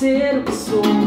ser o que sou,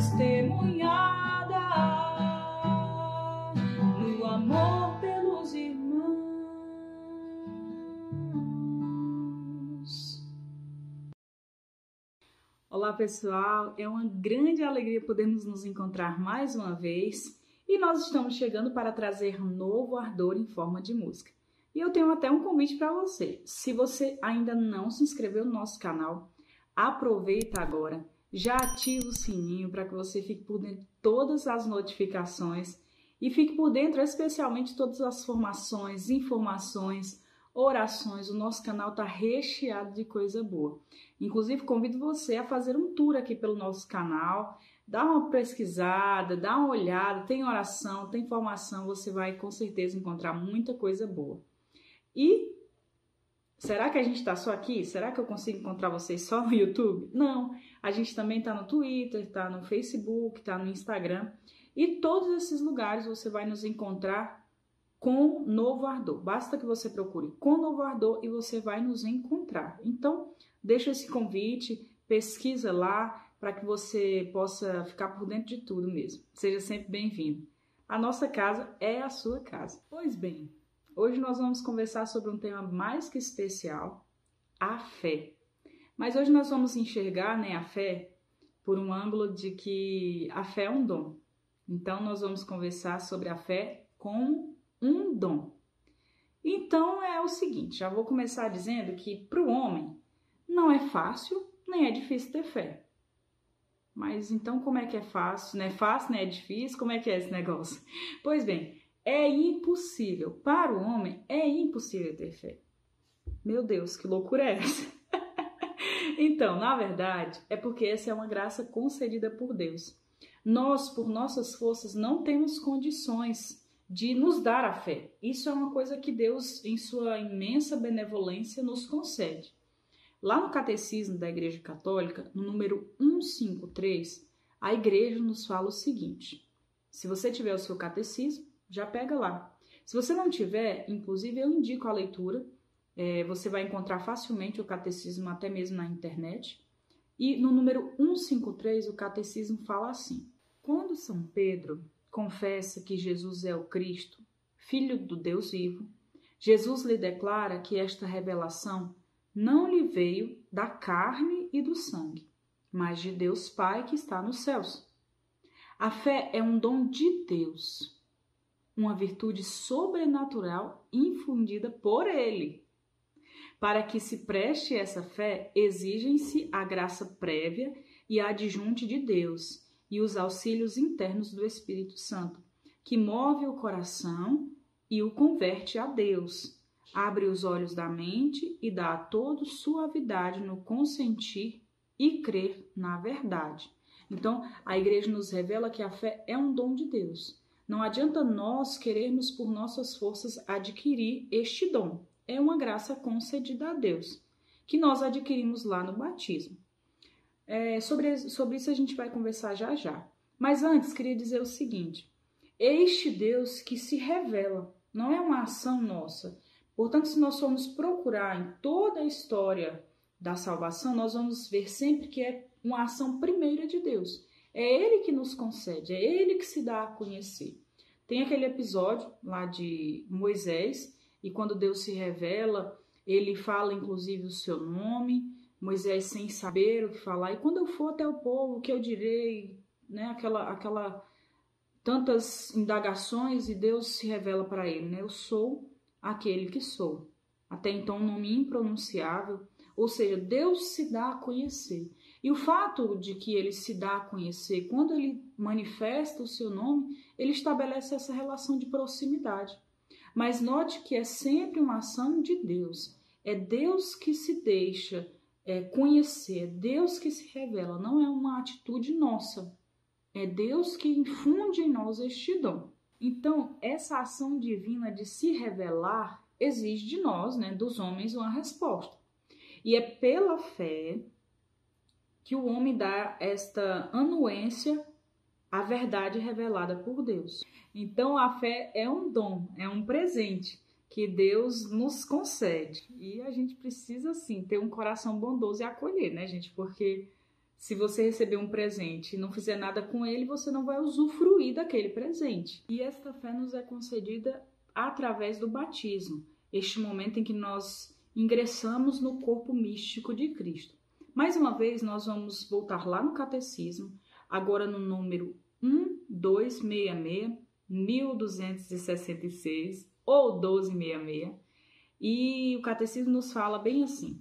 testemunhada no amor pelos irmãos. Olá pessoal, é uma grande alegria podermos nos encontrar mais uma vez e nós estamos chegando para trazer novo ardor em forma de música. E eu tenho até um convite para você. Se você ainda não se inscreveu no nosso canal, aproveita agora, já ativa o sininho para que você fique por dentro de todas as notificações e fique por dentro especialmente todas as formações, informações, orações. O nosso canal está recheado de coisa boa. Inclusive, convido você a fazer um tour aqui pelo nosso canal, dá uma pesquisada, dá uma olhada, tem oração, tem informação, você vai com certeza encontrar muita coisa boa. E será que a gente está só aqui? Será que eu consigo encontrar vocês só no YouTube? Não, a gente também está no Twitter, está no Facebook, está no Instagram e todos esses lugares você vai nos encontrar com Novo Ardor. Basta que você procure com Novo Ardor e você vai nos encontrar. Então, deixa esse convite, pesquisa lá para que você possa ficar por dentro de tudo mesmo. Seja sempre bem-vindo. A nossa casa é a sua casa. Pois bem, hoje nós vamos conversar sobre um tema mais que especial, a fé. Mas hoje nós vamos enxergar né, a fé por um ângulo de que a fé é um dom. Então, nós vamos conversar sobre a fé como um dom. Então, é o seguinte: já vou começar dizendo que para o homem não é fácil nem é difícil ter fé. Mas então, como é que é fácil? Não é fácil, não é difícil? Como é que é esse negócio? Pois bem, é impossível. Para o homem, é impossível ter fé. Meu Deus, que loucura é essa? então, na verdade, é porque essa é uma graça concedida por Deus. Nós, por nossas forças, não temos condições de nos dar a fé. Isso é uma coisa que Deus, em sua imensa benevolência, nos concede. Lá no Catecismo da Igreja Católica, no número 153, a igreja nos fala o seguinte: se você tiver o seu catecismo, já pega lá. Se você não tiver, inclusive eu indico a leitura, é, você vai encontrar facilmente o catecismo até mesmo na internet. E no número 153, o catecismo fala assim: quando São Pedro confessa que Jesus é o Cristo, Filho do Deus vivo, Jesus lhe declara que esta revelação não lhe veio da carne e do sangue, mas de Deus Pai que está nos céus. A fé é um dom de Deus, uma virtude sobrenatural infundida por Ele. Para que se preste essa fé, exigem-se a graça prévia e adjunte de Deus e os auxílios internos do Espírito Santo, que move o coração e o converte a Deus abre os olhos da mente e dá a todos suavidade no consentir e crer na verdade. Então, a igreja nos revela que a fé é um dom de Deus. Não adianta nós querermos por nossas forças adquirir este dom. É uma graça concedida a Deus, que nós adquirimos lá no batismo. É, sobre, sobre isso a gente vai conversar já já. Mas antes, queria dizer o seguinte: este Deus que se revela, não é uma ação nossa, Portanto, se nós formos procurar em toda a história da salvação, nós vamos ver sempre que é uma ação primeira de Deus. É Ele que nos concede, é Ele que se dá a conhecer. Tem aquele episódio lá de Moisés, e quando Deus se revela, ele fala inclusive o seu nome, Moisés sem saber o que falar, e quando eu for até o povo, o que eu direi? né? Aquela, aquela tantas indagações e Deus se revela para ele, né? Eu sou aquele que sou. Até então, um nome impronunciável, ou seja, Deus se dá a conhecer. E o fato de que ele se dá a conhecer, quando ele manifesta o seu nome, ele estabelece essa relação de proximidade. Mas note que é sempre uma ação de Deus. É Deus que se deixa é, conhecer, é Deus que se revela, não é uma atitude nossa. É Deus que infunde em nós este dom. Então, essa ação divina de se revelar exige de nós, né, dos homens, uma resposta. E é pela fé que o homem dá esta anuência à verdade revelada por Deus. Então, a fé é um dom, é um presente que Deus nos concede. E a gente precisa, sim, ter um coração bondoso e acolher, né, gente? Porque se você receber um presente e não fizer nada com ele, você não vai usufruir daquele presente. E esta fé nos é concedida através do batismo, este momento em que nós ingressamos no corpo místico de Cristo. Mais uma vez, nós vamos voltar lá no catecismo, agora no número 1266, 1266 ou 1266, e o catecismo nos fala bem assim: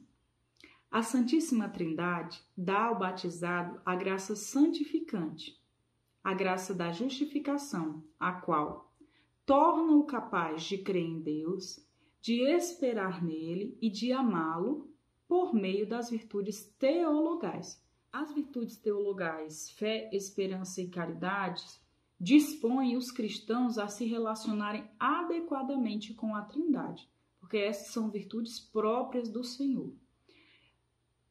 a Santíssima Trindade dá ao batizado a graça santificante, a graça da justificação, a qual torna-o capaz de crer em Deus, de esperar nele e de amá-lo por meio das virtudes teologais. As virtudes teologais, fé, esperança e caridade, dispõem os cristãos a se relacionarem adequadamente com a Trindade, porque essas são virtudes próprias do Senhor.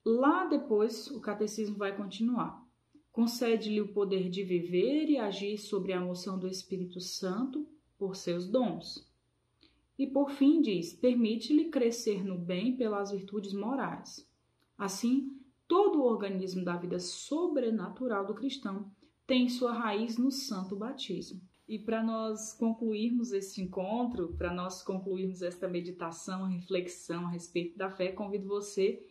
Lá depois, o catecismo vai continuar. Concede-lhe o poder de viver e agir sobre a moção do Espírito Santo por seus dons. E por fim diz: permite-lhe crescer no bem pelas virtudes morais. Assim, todo o organismo da vida sobrenatural do cristão tem sua raiz no santo batismo. E para nós concluirmos este encontro, para nós concluirmos esta meditação, reflexão a respeito da fé, convido você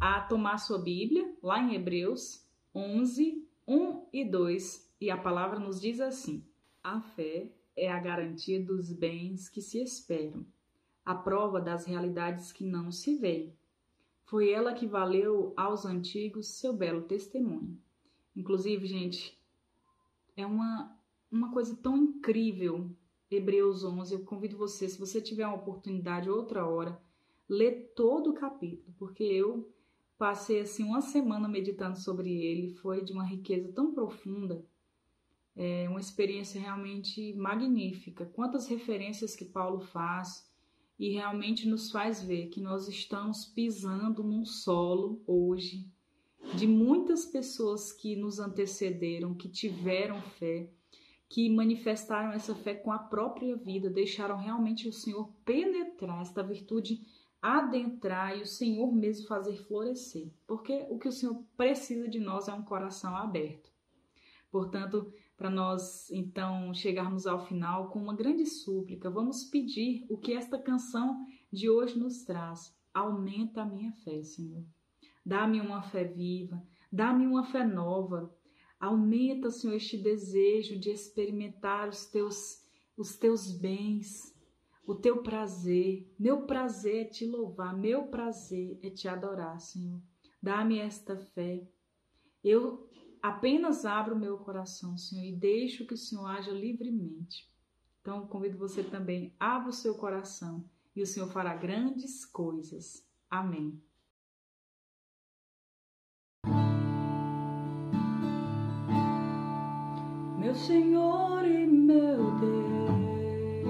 a tomar sua Bíblia, lá em Hebreus 11, 1 e 2, e a palavra nos diz assim: A fé é a garantia dos bens que se esperam, a prova das realidades que não se veem. Foi ela que valeu aos antigos seu belo testemunho. Inclusive, gente, é uma uma coisa tão incrível. Hebreus 11, eu convido você, se você tiver uma oportunidade outra hora, ler todo o capítulo, porque eu passei assim uma semana meditando sobre ele, foi de uma riqueza tão profunda, é uma experiência realmente magnífica. Quantas referências que Paulo faz e realmente nos faz ver que nós estamos pisando num solo hoje de muitas pessoas que nos antecederam, que tiveram fé, que manifestaram essa fé com a própria vida, deixaram realmente o Senhor penetrar esta virtude, adentrar e o Senhor mesmo fazer florescer. Porque o que o Senhor precisa de nós é um coração aberto. Portanto, para nós então chegarmos ao final com uma grande súplica, vamos pedir o que esta canção de hoje nos traz. Aumenta a minha fé, Senhor. Dá-me uma fé viva, dá-me uma fé nova, Aumenta, Senhor, este desejo de experimentar os teus, os teus bens, o teu prazer. Meu prazer é te louvar, meu prazer é te adorar, Senhor. Dá-me esta fé. Eu apenas abro o meu coração, Senhor, e deixo que o Senhor haja livremente. Então, convido você também, abra o seu coração e o Senhor fará grandes coisas. Amém. meu Senhor e meu Deus,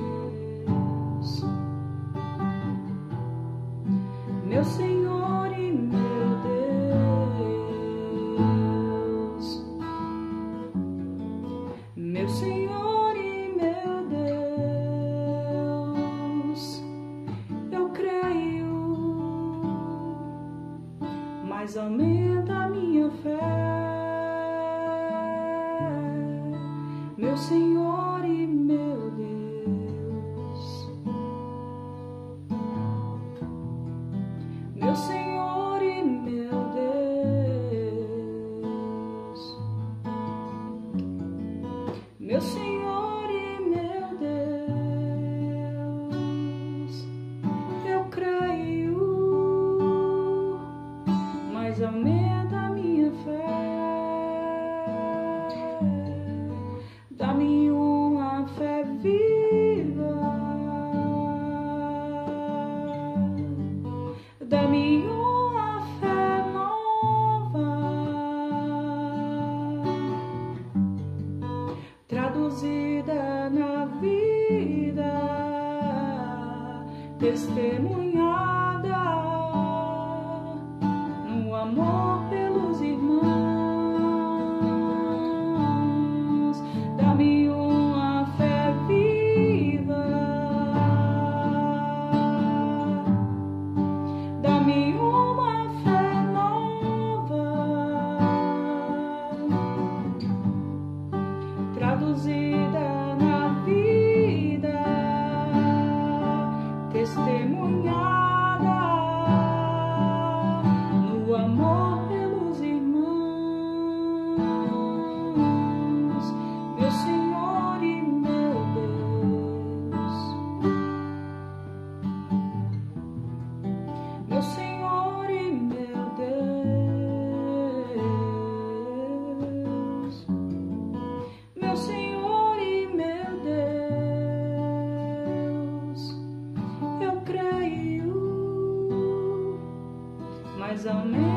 meu Senhor mas aumenta a minha fé. Senhor e meu Deus, meu Senhor e meu Deus, Dá-me uma testemunhada eu creio, mas ao menos